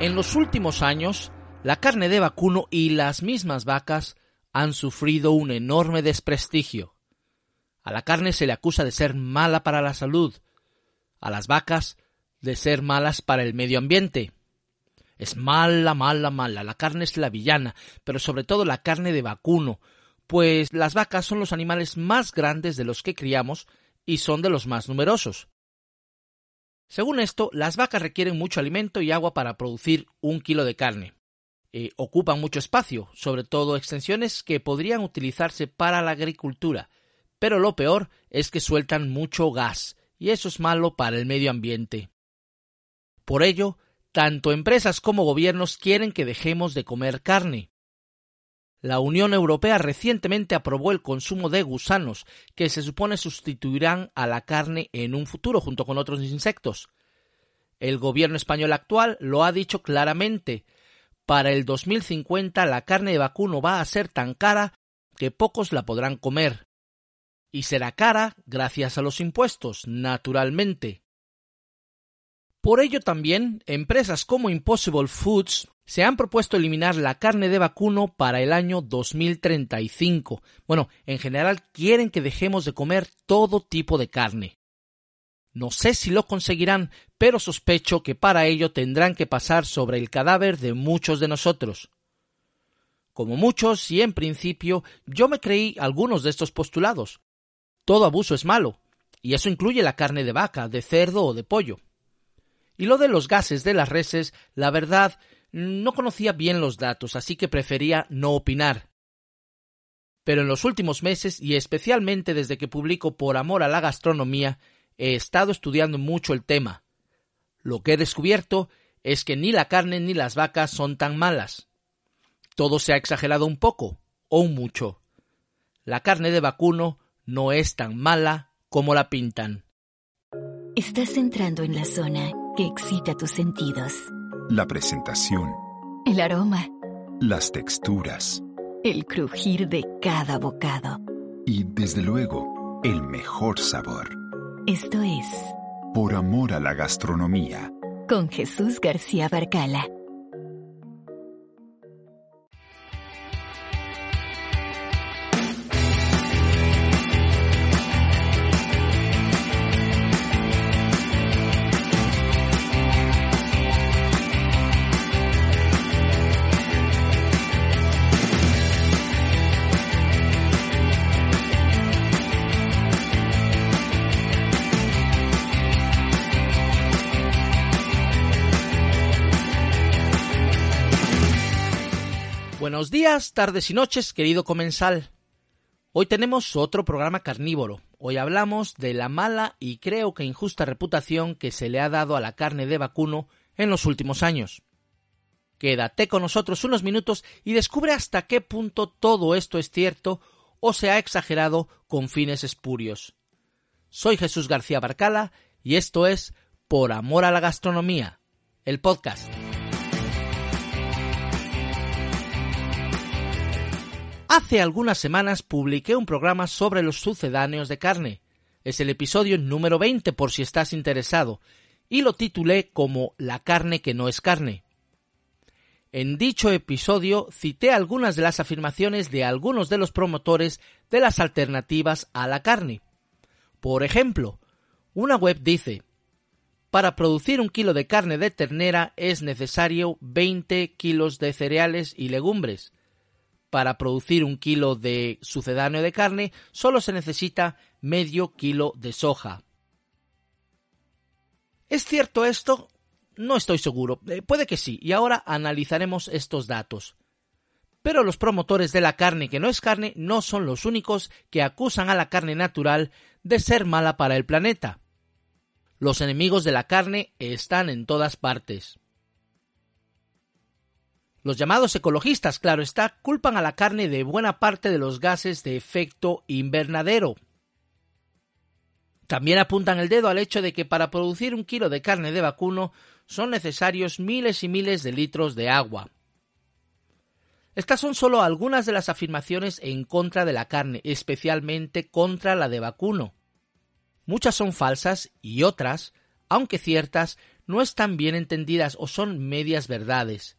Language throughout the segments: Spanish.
En los últimos años, la carne de vacuno y las mismas vacas han sufrido un enorme desprestigio. A la carne se le acusa de ser mala para la salud, a las vacas de ser malas para el medio ambiente. Es mala, mala, mala. La carne es la villana, pero sobre todo la carne de vacuno, pues las vacas son los animales más grandes de los que criamos y son de los más numerosos. Según esto, las vacas requieren mucho alimento y agua para producir un kilo de carne. Eh, ocupan mucho espacio, sobre todo extensiones que podrían utilizarse para la agricultura, pero lo peor es que sueltan mucho gas, y eso es malo para el medio ambiente. Por ello, tanto empresas como gobiernos quieren que dejemos de comer carne. La Unión Europea recientemente aprobó el consumo de gusanos, que se supone sustituirán a la carne en un futuro junto con otros insectos. El gobierno español actual lo ha dicho claramente. Para el 2050 la carne de vacuno va a ser tan cara que pocos la podrán comer. Y será cara gracias a los impuestos, naturalmente. Por ello también, empresas como Impossible Foods se han propuesto eliminar la carne de vacuno para el año 2035. Bueno, en general quieren que dejemos de comer todo tipo de carne. No sé si lo conseguirán, pero sospecho que para ello tendrán que pasar sobre el cadáver de muchos de nosotros. Como muchos, y en principio, yo me creí algunos de estos postulados. Todo abuso es malo, y eso incluye la carne de vaca, de cerdo o de pollo. Y lo de los gases de las reses, la verdad, no conocía bien los datos, así que prefería no opinar. Pero en los últimos meses, y especialmente desde que publico Por Amor a la Gastronomía, he estado estudiando mucho el tema. Lo que he descubierto es que ni la carne ni las vacas son tan malas. Todo se ha exagerado un poco, o un mucho. La carne de vacuno no es tan mala como la pintan. Estás entrando en la zona que excita tus sentidos. La presentación. El aroma. Las texturas. El crujir de cada bocado. Y desde luego, el mejor sabor. Esto es Por amor a la gastronomía. Con Jesús García Barcala. Buenos días, tardes y noches, querido comensal. Hoy tenemos otro programa carnívoro. Hoy hablamos de la mala y creo que injusta reputación que se le ha dado a la carne de vacuno en los últimos años. Quédate con nosotros unos minutos y descubre hasta qué punto todo esto es cierto o se ha exagerado con fines espurios. Soy Jesús García Barcala y esto es Por Amor a la Gastronomía, el podcast. Hace algunas semanas publiqué un programa sobre los sucedáneos de carne. Es el episodio número 20 por si estás interesado, y lo titulé como La carne que no es carne. En dicho episodio cité algunas de las afirmaciones de algunos de los promotores de las alternativas a la carne. Por ejemplo, una web dice para producir un kilo de carne de ternera es necesario 20 kilos de cereales y legumbres, para producir un kilo de sucedáneo de carne solo se necesita medio kilo de soja. ¿Es cierto esto? No estoy seguro. Eh, puede que sí, y ahora analizaremos estos datos. Pero los promotores de la carne que no es carne no son los únicos que acusan a la carne natural de ser mala para el planeta. Los enemigos de la carne están en todas partes. Los llamados ecologistas, claro está, culpan a la carne de buena parte de los gases de efecto invernadero. También apuntan el dedo al hecho de que para producir un kilo de carne de vacuno son necesarios miles y miles de litros de agua. Estas son solo algunas de las afirmaciones en contra de la carne, especialmente contra la de vacuno. Muchas son falsas y otras, aunque ciertas, no están bien entendidas o son medias verdades.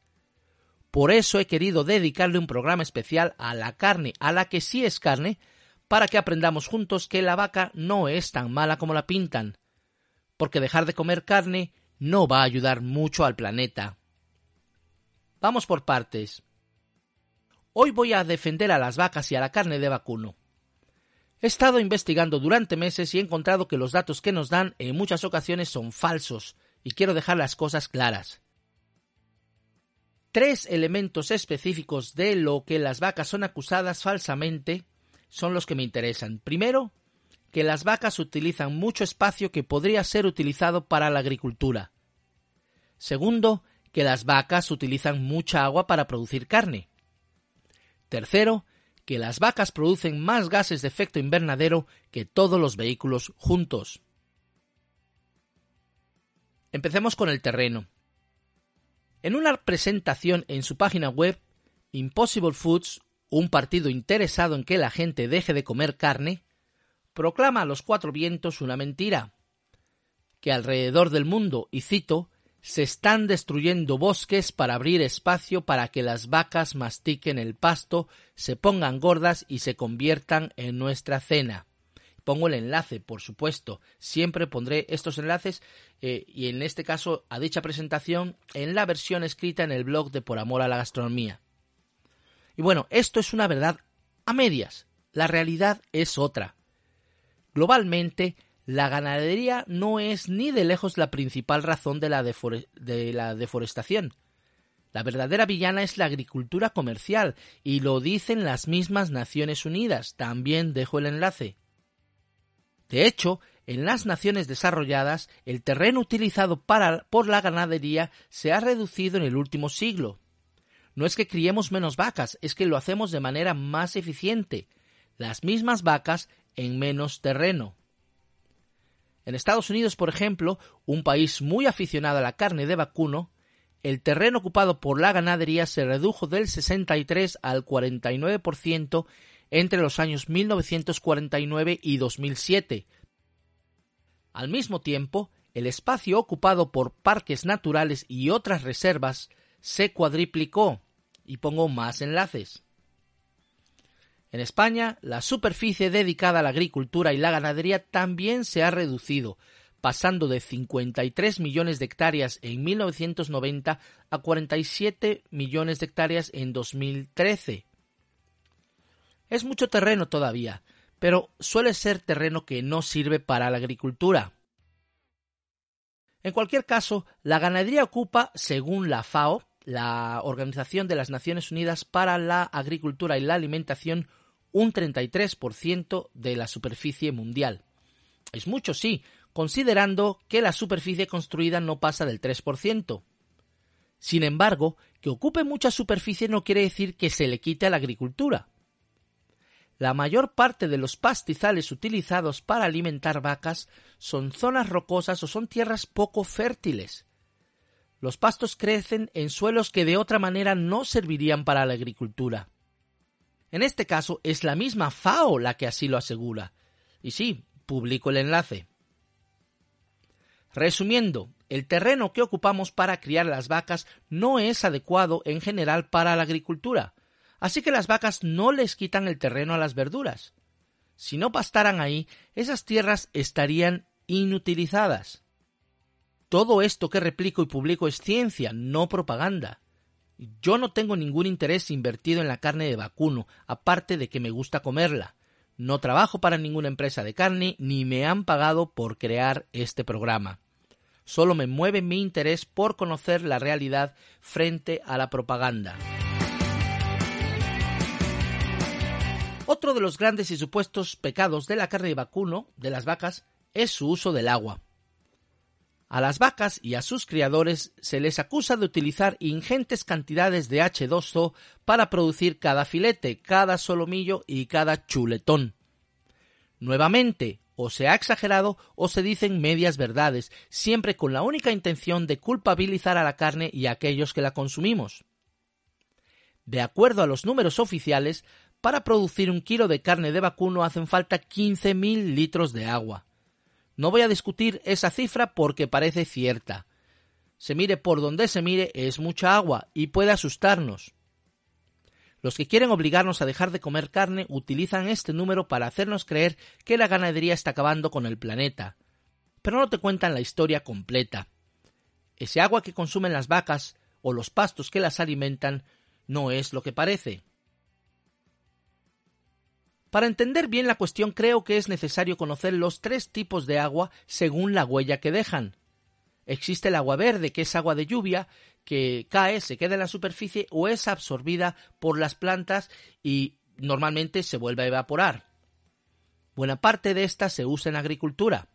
Por eso he querido dedicarle un programa especial a la carne, a la que sí es carne, para que aprendamos juntos que la vaca no es tan mala como la pintan, porque dejar de comer carne no va a ayudar mucho al planeta. Vamos por partes. Hoy voy a defender a las vacas y a la carne de vacuno. He estado investigando durante meses y he encontrado que los datos que nos dan en muchas ocasiones son falsos, y quiero dejar las cosas claras tres elementos específicos de lo que las vacas son acusadas falsamente son los que me interesan. Primero, que las vacas utilizan mucho espacio que podría ser utilizado para la agricultura. Segundo, que las vacas utilizan mucha agua para producir carne. Tercero, que las vacas producen más gases de efecto invernadero que todos los vehículos juntos. Empecemos con el terreno. En una presentación en su página web, Impossible Foods, un partido interesado en que la gente deje de comer carne, proclama a los cuatro vientos una mentira, que alrededor del mundo, y cito, se están destruyendo bosques para abrir espacio para que las vacas mastiquen el pasto, se pongan gordas y se conviertan en nuestra cena pongo el enlace, por supuesto. Siempre pondré estos enlaces eh, y en este caso a dicha presentación en la versión escrita en el blog de Por Amor a la Gastronomía. Y bueno, esto es una verdad a medias. La realidad es otra. Globalmente, la ganadería no es ni de lejos la principal razón de la, de la deforestación. La verdadera villana es la agricultura comercial, y lo dicen las mismas Naciones Unidas. También dejo el enlace. De hecho, en las naciones desarrolladas, el terreno utilizado para, por la ganadería se ha reducido en el último siglo. No es que criemos menos vacas, es que lo hacemos de manera más eficiente, las mismas vacas en menos terreno. En Estados Unidos, por ejemplo, un país muy aficionado a la carne de vacuno, el terreno ocupado por la ganadería se redujo del 63 al 49% entre los años 1949 y 2007. Al mismo tiempo, el espacio ocupado por parques naturales y otras reservas se cuadriplicó, y pongo más enlaces. En España, la superficie dedicada a la agricultura y la ganadería también se ha reducido, pasando de 53 millones de hectáreas en 1990 a 47 millones de hectáreas en 2013. Es mucho terreno todavía, pero suele ser terreno que no sirve para la agricultura. En cualquier caso, la ganadería ocupa, según la FAO, la Organización de las Naciones Unidas para la Agricultura y la Alimentación, un 33% de la superficie mundial. Es mucho, sí, considerando que la superficie construida no pasa del 3%. Sin embargo, que ocupe mucha superficie no quiere decir que se le quite a la agricultura. La mayor parte de los pastizales utilizados para alimentar vacas son zonas rocosas o son tierras poco fértiles. Los pastos crecen en suelos que de otra manera no servirían para la agricultura. En este caso es la misma FAO la que así lo asegura. Y sí, publico el enlace. Resumiendo, el terreno que ocupamos para criar las vacas no es adecuado en general para la agricultura así que las vacas no les quitan el terreno a las verduras. Si no pastaran ahí, esas tierras estarían inutilizadas. Todo esto que replico y publico es ciencia, no propaganda. Yo no tengo ningún interés invertido en la carne de vacuno, aparte de que me gusta comerla. No trabajo para ninguna empresa de carne ni me han pagado por crear este programa. Solo me mueve mi interés por conocer la realidad frente a la propaganda. Otro de los grandes y supuestos pecados de la carne de vacuno, de las vacas, es su uso del agua. A las vacas y a sus criadores se les acusa de utilizar ingentes cantidades de H2O para producir cada filete, cada solomillo y cada chuletón. Nuevamente, o se ha exagerado o se dicen medias verdades, siempre con la única intención de culpabilizar a la carne y a aquellos que la consumimos. De acuerdo a los números oficiales, para producir un kilo de carne de vacuno hacen falta 15.000 litros de agua. No voy a discutir esa cifra porque parece cierta. Se mire por donde se mire, es mucha agua y puede asustarnos. Los que quieren obligarnos a dejar de comer carne utilizan este número para hacernos creer que la ganadería está acabando con el planeta. Pero no te cuentan la historia completa. Ese agua que consumen las vacas o los pastos que las alimentan no es lo que parece. Para entender bien la cuestión creo que es necesario conocer los tres tipos de agua según la huella que dejan. Existe el agua verde, que es agua de lluvia, que cae, se queda en la superficie o es absorbida por las plantas y normalmente se vuelve a evaporar. Buena parte de esta se usa en agricultura.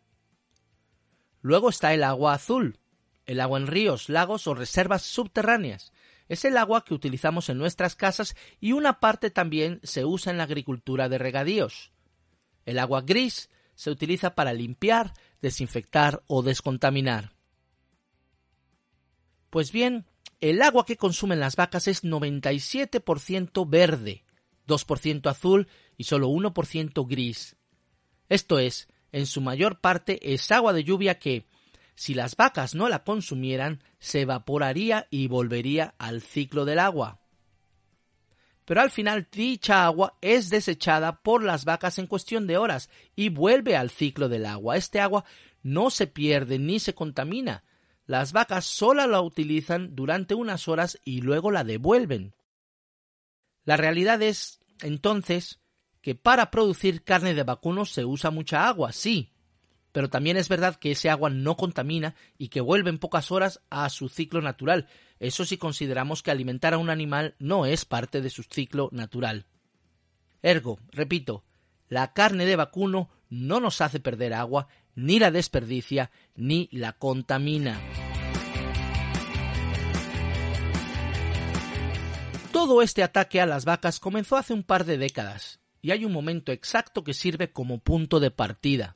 Luego está el agua azul, el agua en ríos, lagos o reservas subterráneas, es el agua que utilizamos en nuestras casas y una parte también se usa en la agricultura de regadíos. El agua gris se utiliza para limpiar, desinfectar o descontaminar. Pues bien, el agua que consumen las vacas es 97% verde, 2% azul y solo 1% gris. Esto es, en su mayor parte es agua de lluvia que, si las vacas no la consumieran, se evaporaría y volvería al ciclo del agua. Pero al final dicha agua es desechada por las vacas en cuestión de horas y vuelve al ciclo del agua. Este agua no se pierde ni se contamina. Las vacas solo la utilizan durante unas horas y luego la devuelven. La realidad es, entonces, que para producir carne de vacuno se usa mucha agua, sí, pero también es verdad que ese agua no contamina y que vuelve en pocas horas a su ciclo natural. Eso si consideramos que alimentar a un animal no es parte de su ciclo natural. Ergo, repito, la carne de vacuno no nos hace perder agua, ni la desperdicia, ni la contamina. Todo este ataque a las vacas comenzó hace un par de décadas, y hay un momento exacto que sirve como punto de partida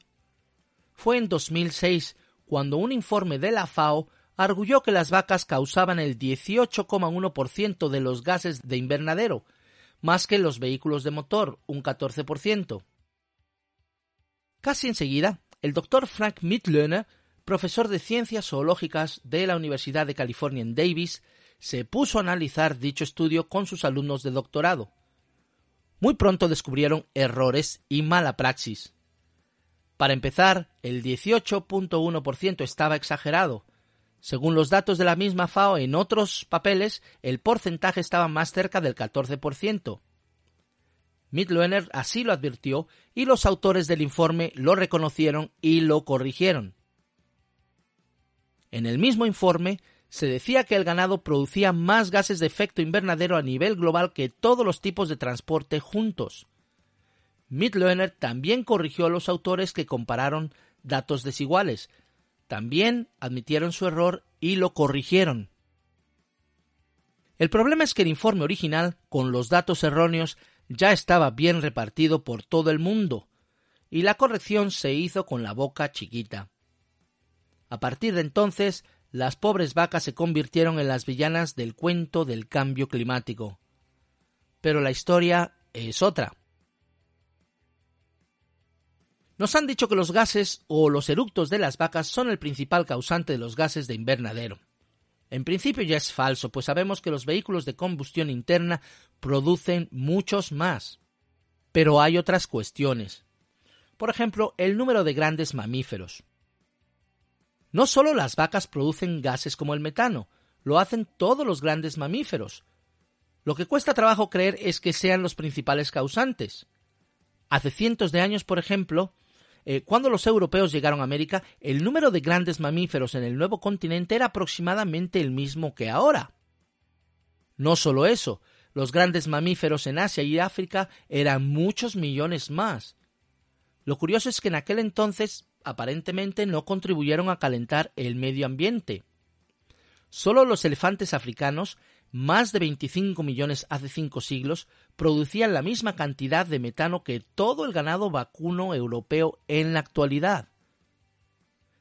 fue en 2006 cuando un informe de la FAO arguyó que las vacas causaban el 18,1% de los gases de invernadero, más que los vehículos de motor, un 14%. Casi enseguida, el doctor Frank Mittlöhner, profesor de ciencias zoológicas de la Universidad de California en Davis, se puso a analizar dicho estudio con sus alumnos de doctorado. Muy pronto descubrieron errores y mala praxis. Para empezar, el 18.1% estaba exagerado. Según los datos de la misma FAO, en otros papeles el porcentaje estaba más cerca del 14%. Mitloener así lo advirtió y los autores del informe lo reconocieron y lo corrigieron. En el mismo informe se decía que el ganado producía más gases de efecto invernadero a nivel global que todos los tipos de transporte juntos. Mitloener también corrigió a los autores que compararon datos desiguales. También admitieron su error y lo corrigieron. El problema es que el informe original, con los datos erróneos, ya estaba bien repartido por todo el mundo, y la corrección se hizo con la boca chiquita. A partir de entonces, las pobres vacas se convirtieron en las villanas del cuento del cambio climático. Pero la historia es otra. Nos han dicho que los gases o los eructos de las vacas son el principal causante de los gases de invernadero. En principio ya es falso, pues sabemos que los vehículos de combustión interna producen muchos más. Pero hay otras cuestiones. Por ejemplo, el número de grandes mamíferos. No solo las vacas producen gases como el metano, lo hacen todos los grandes mamíferos. Lo que cuesta trabajo creer es que sean los principales causantes. Hace cientos de años, por ejemplo, eh, cuando los europeos llegaron a América, el número de grandes mamíferos en el nuevo continente era aproximadamente el mismo que ahora. No solo eso, los grandes mamíferos en Asia y África eran muchos millones más. Lo curioso es que en aquel entonces aparentemente no contribuyeron a calentar el medio ambiente. Solo los elefantes africanos, más de 25 millones hace cinco siglos, producían la misma cantidad de metano que todo el ganado vacuno europeo en la actualidad.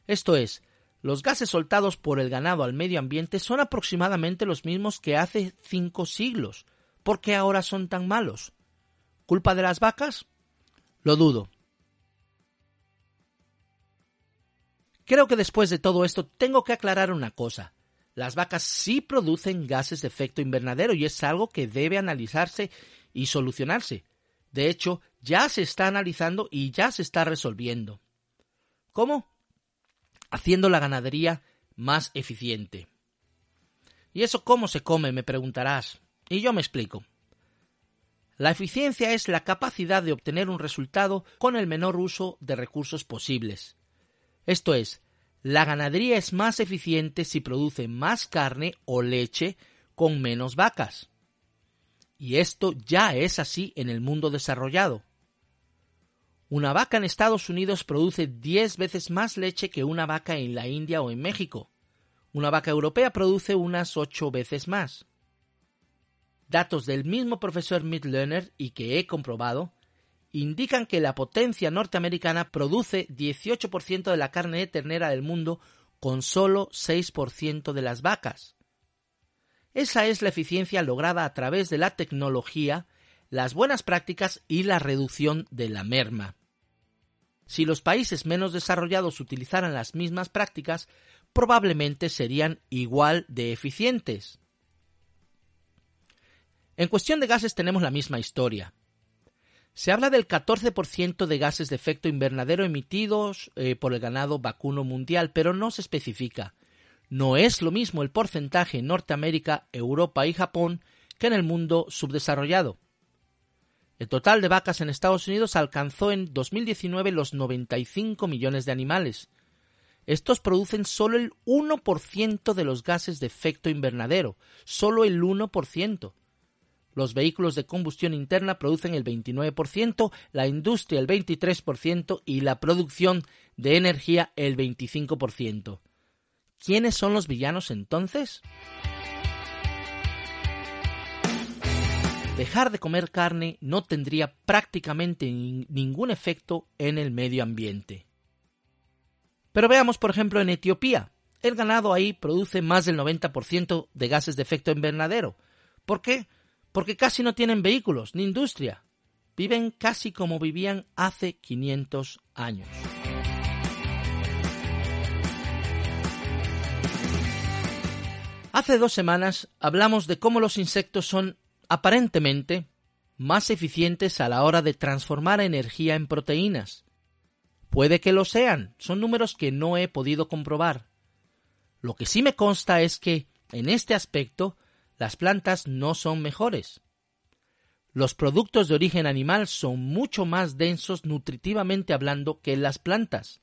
Esto es, los gases soltados por el ganado al medio ambiente son aproximadamente los mismos que hace cinco siglos. ¿Por qué ahora son tan malos? ¿Culpa de las vacas? Lo dudo. Creo que después de todo esto tengo que aclarar una cosa. Las vacas sí producen gases de efecto invernadero y es algo que debe analizarse y solucionarse. De hecho, ya se está analizando y ya se está resolviendo. ¿Cómo? Haciendo la ganadería más eficiente. ¿Y eso cómo se come? me preguntarás. Y yo me explico. La eficiencia es la capacidad de obtener un resultado con el menor uso de recursos posibles. Esto es, la ganadería es más eficiente si produce más carne o leche con menos vacas. Y esto ya es así en el mundo desarrollado. Una vaca en Estados Unidos produce 10 veces más leche que una vaca en la India o en México. Una vaca europea produce unas 8 veces más. Datos del mismo profesor Midlerner y que he comprobado indican que la potencia norteamericana produce 18% de la carne de ternera del mundo con solo 6% de las vacas. Esa es la eficiencia lograda a través de la tecnología, las buenas prácticas y la reducción de la merma. Si los países menos desarrollados utilizaran las mismas prácticas, probablemente serían igual de eficientes. En cuestión de gases tenemos la misma historia. Se habla del 14% de gases de efecto invernadero emitidos eh, por el ganado vacuno mundial, pero no se especifica. No es lo mismo el porcentaje en Norteamérica, Europa y Japón que en el mundo subdesarrollado. El total de vacas en Estados Unidos alcanzó en 2019 los 95 millones de animales. Estos producen solo el 1% de los gases de efecto invernadero, solo el 1%. Los vehículos de combustión interna producen el 29%, la industria el 23% y la producción de energía el 25%. ¿Quiénes son los villanos entonces? Dejar de comer carne no tendría prácticamente ningún efecto en el medio ambiente. Pero veamos, por ejemplo, en Etiopía. El ganado ahí produce más del 90% de gases de efecto invernadero. ¿Por qué? Porque casi no tienen vehículos ni industria. Viven casi como vivían hace 500 años. Hace dos semanas hablamos de cómo los insectos son aparentemente más eficientes a la hora de transformar energía en proteínas. Puede que lo sean, son números que no he podido comprobar. Lo que sí me consta es que, en este aspecto, las plantas no son mejores. Los productos de origen animal son mucho más densos nutritivamente hablando que las plantas.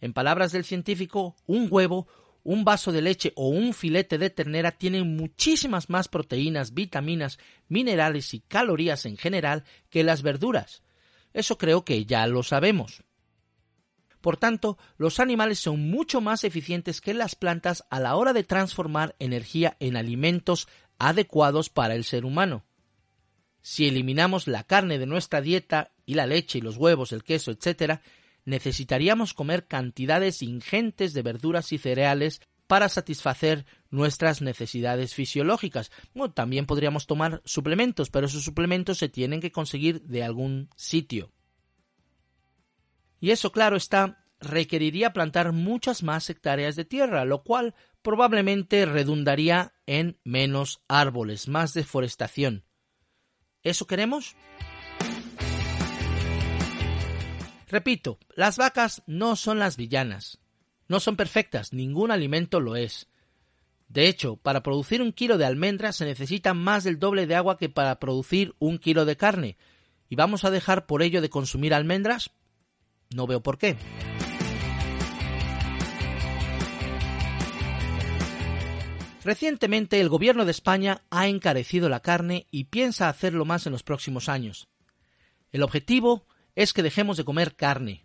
En palabras del científico, un huevo, un vaso de leche o un filete de ternera tienen muchísimas más proteínas, vitaminas, minerales y calorías en general que las verduras. Eso creo que ya lo sabemos. Por tanto, los animales son mucho más eficientes que las plantas a la hora de transformar energía en alimentos adecuados para el ser humano. Si eliminamos la carne de nuestra dieta y la leche y los huevos, el queso, etc., necesitaríamos comer cantidades ingentes de verduras y cereales para satisfacer nuestras necesidades fisiológicas. también podríamos tomar suplementos, pero esos suplementos se tienen que conseguir de algún sitio. Y eso, claro está, requeriría plantar muchas más hectáreas de tierra, lo cual probablemente redundaría en menos árboles, más deforestación. ¿Eso queremos? Repito, las vacas no son las villanas. No son perfectas, ningún alimento lo es. De hecho, para producir un kilo de almendras se necesita más del doble de agua que para producir un kilo de carne. ¿Y vamos a dejar por ello de consumir almendras? No veo por qué. Recientemente el gobierno de España ha encarecido la carne y piensa hacerlo más en los próximos años. El objetivo es que dejemos de comer carne.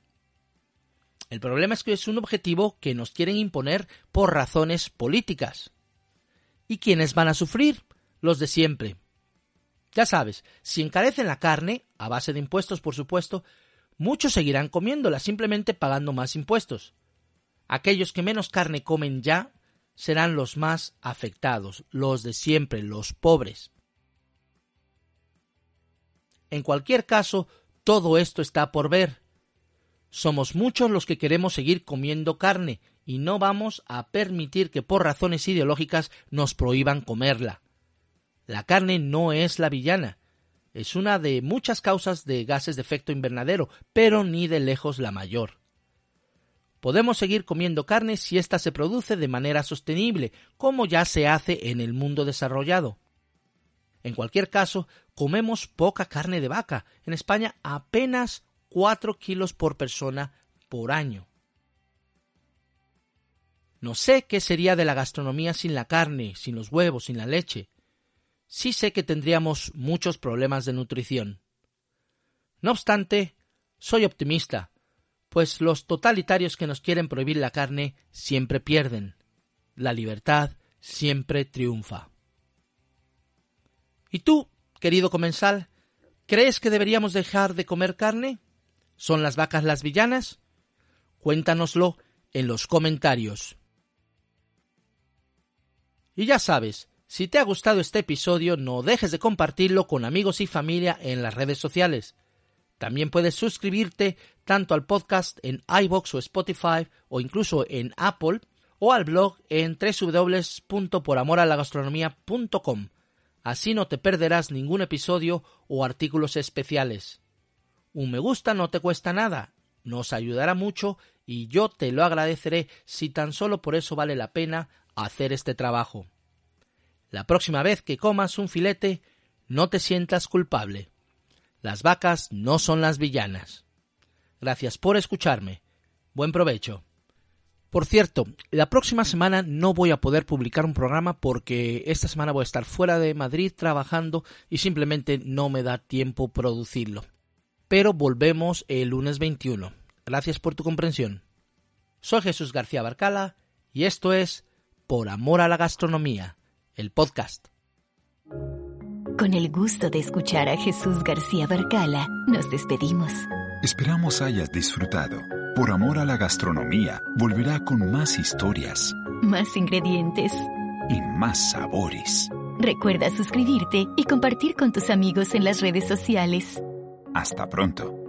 El problema es que es un objetivo que nos quieren imponer por razones políticas. ¿Y quiénes van a sufrir? Los de siempre. Ya sabes, si encarecen la carne, a base de impuestos por supuesto, muchos seguirán comiéndola simplemente pagando más impuestos. Aquellos que menos carne comen ya serán los más afectados, los de siempre, los pobres. En cualquier caso, todo esto está por ver. Somos muchos los que queremos seguir comiendo carne y no vamos a permitir que por razones ideológicas nos prohíban comerla. La carne no es la villana. Es una de muchas causas de gases de efecto invernadero, pero ni de lejos la mayor. Podemos seguir comiendo carne si ésta se produce de manera sostenible, como ya se hace en el mundo desarrollado. En cualquier caso, comemos poca carne de vaca. En España apenas 4 kilos por persona por año. No sé qué sería de la gastronomía sin la carne, sin los huevos, sin la leche sí sé que tendríamos muchos problemas de nutrición. No obstante, soy optimista, pues los totalitarios que nos quieren prohibir la carne siempre pierden. La libertad siempre triunfa. ¿Y tú, querido comensal, crees que deberíamos dejar de comer carne? ¿Son las vacas las villanas? Cuéntanoslo en los comentarios. Y ya sabes, si te ha gustado este episodio, no dejes de compartirlo con amigos y familia en las redes sociales. También puedes suscribirte tanto al podcast en iBox o Spotify o incluso en Apple o al blog en www.poramoralagastronomía.com. Así no te perderás ningún episodio o artículos especiales. Un me gusta no te cuesta nada, nos ayudará mucho y yo te lo agradeceré si tan solo por eso vale la pena hacer este trabajo. La próxima vez que comas un filete, no te sientas culpable. Las vacas no son las villanas. Gracias por escucharme. Buen provecho. Por cierto, la próxima semana no voy a poder publicar un programa porque esta semana voy a estar fuera de Madrid trabajando y simplemente no me da tiempo producirlo. Pero volvemos el lunes 21. Gracias por tu comprensión. Soy Jesús García Barcala y esto es Por Amor a la Gastronomía el podcast. Con el gusto de escuchar a Jesús García Barcala, nos despedimos. Esperamos hayas disfrutado. Por amor a la gastronomía, volverá con más historias. Más ingredientes. Y más sabores. Recuerda suscribirte y compartir con tus amigos en las redes sociales. Hasta pronto.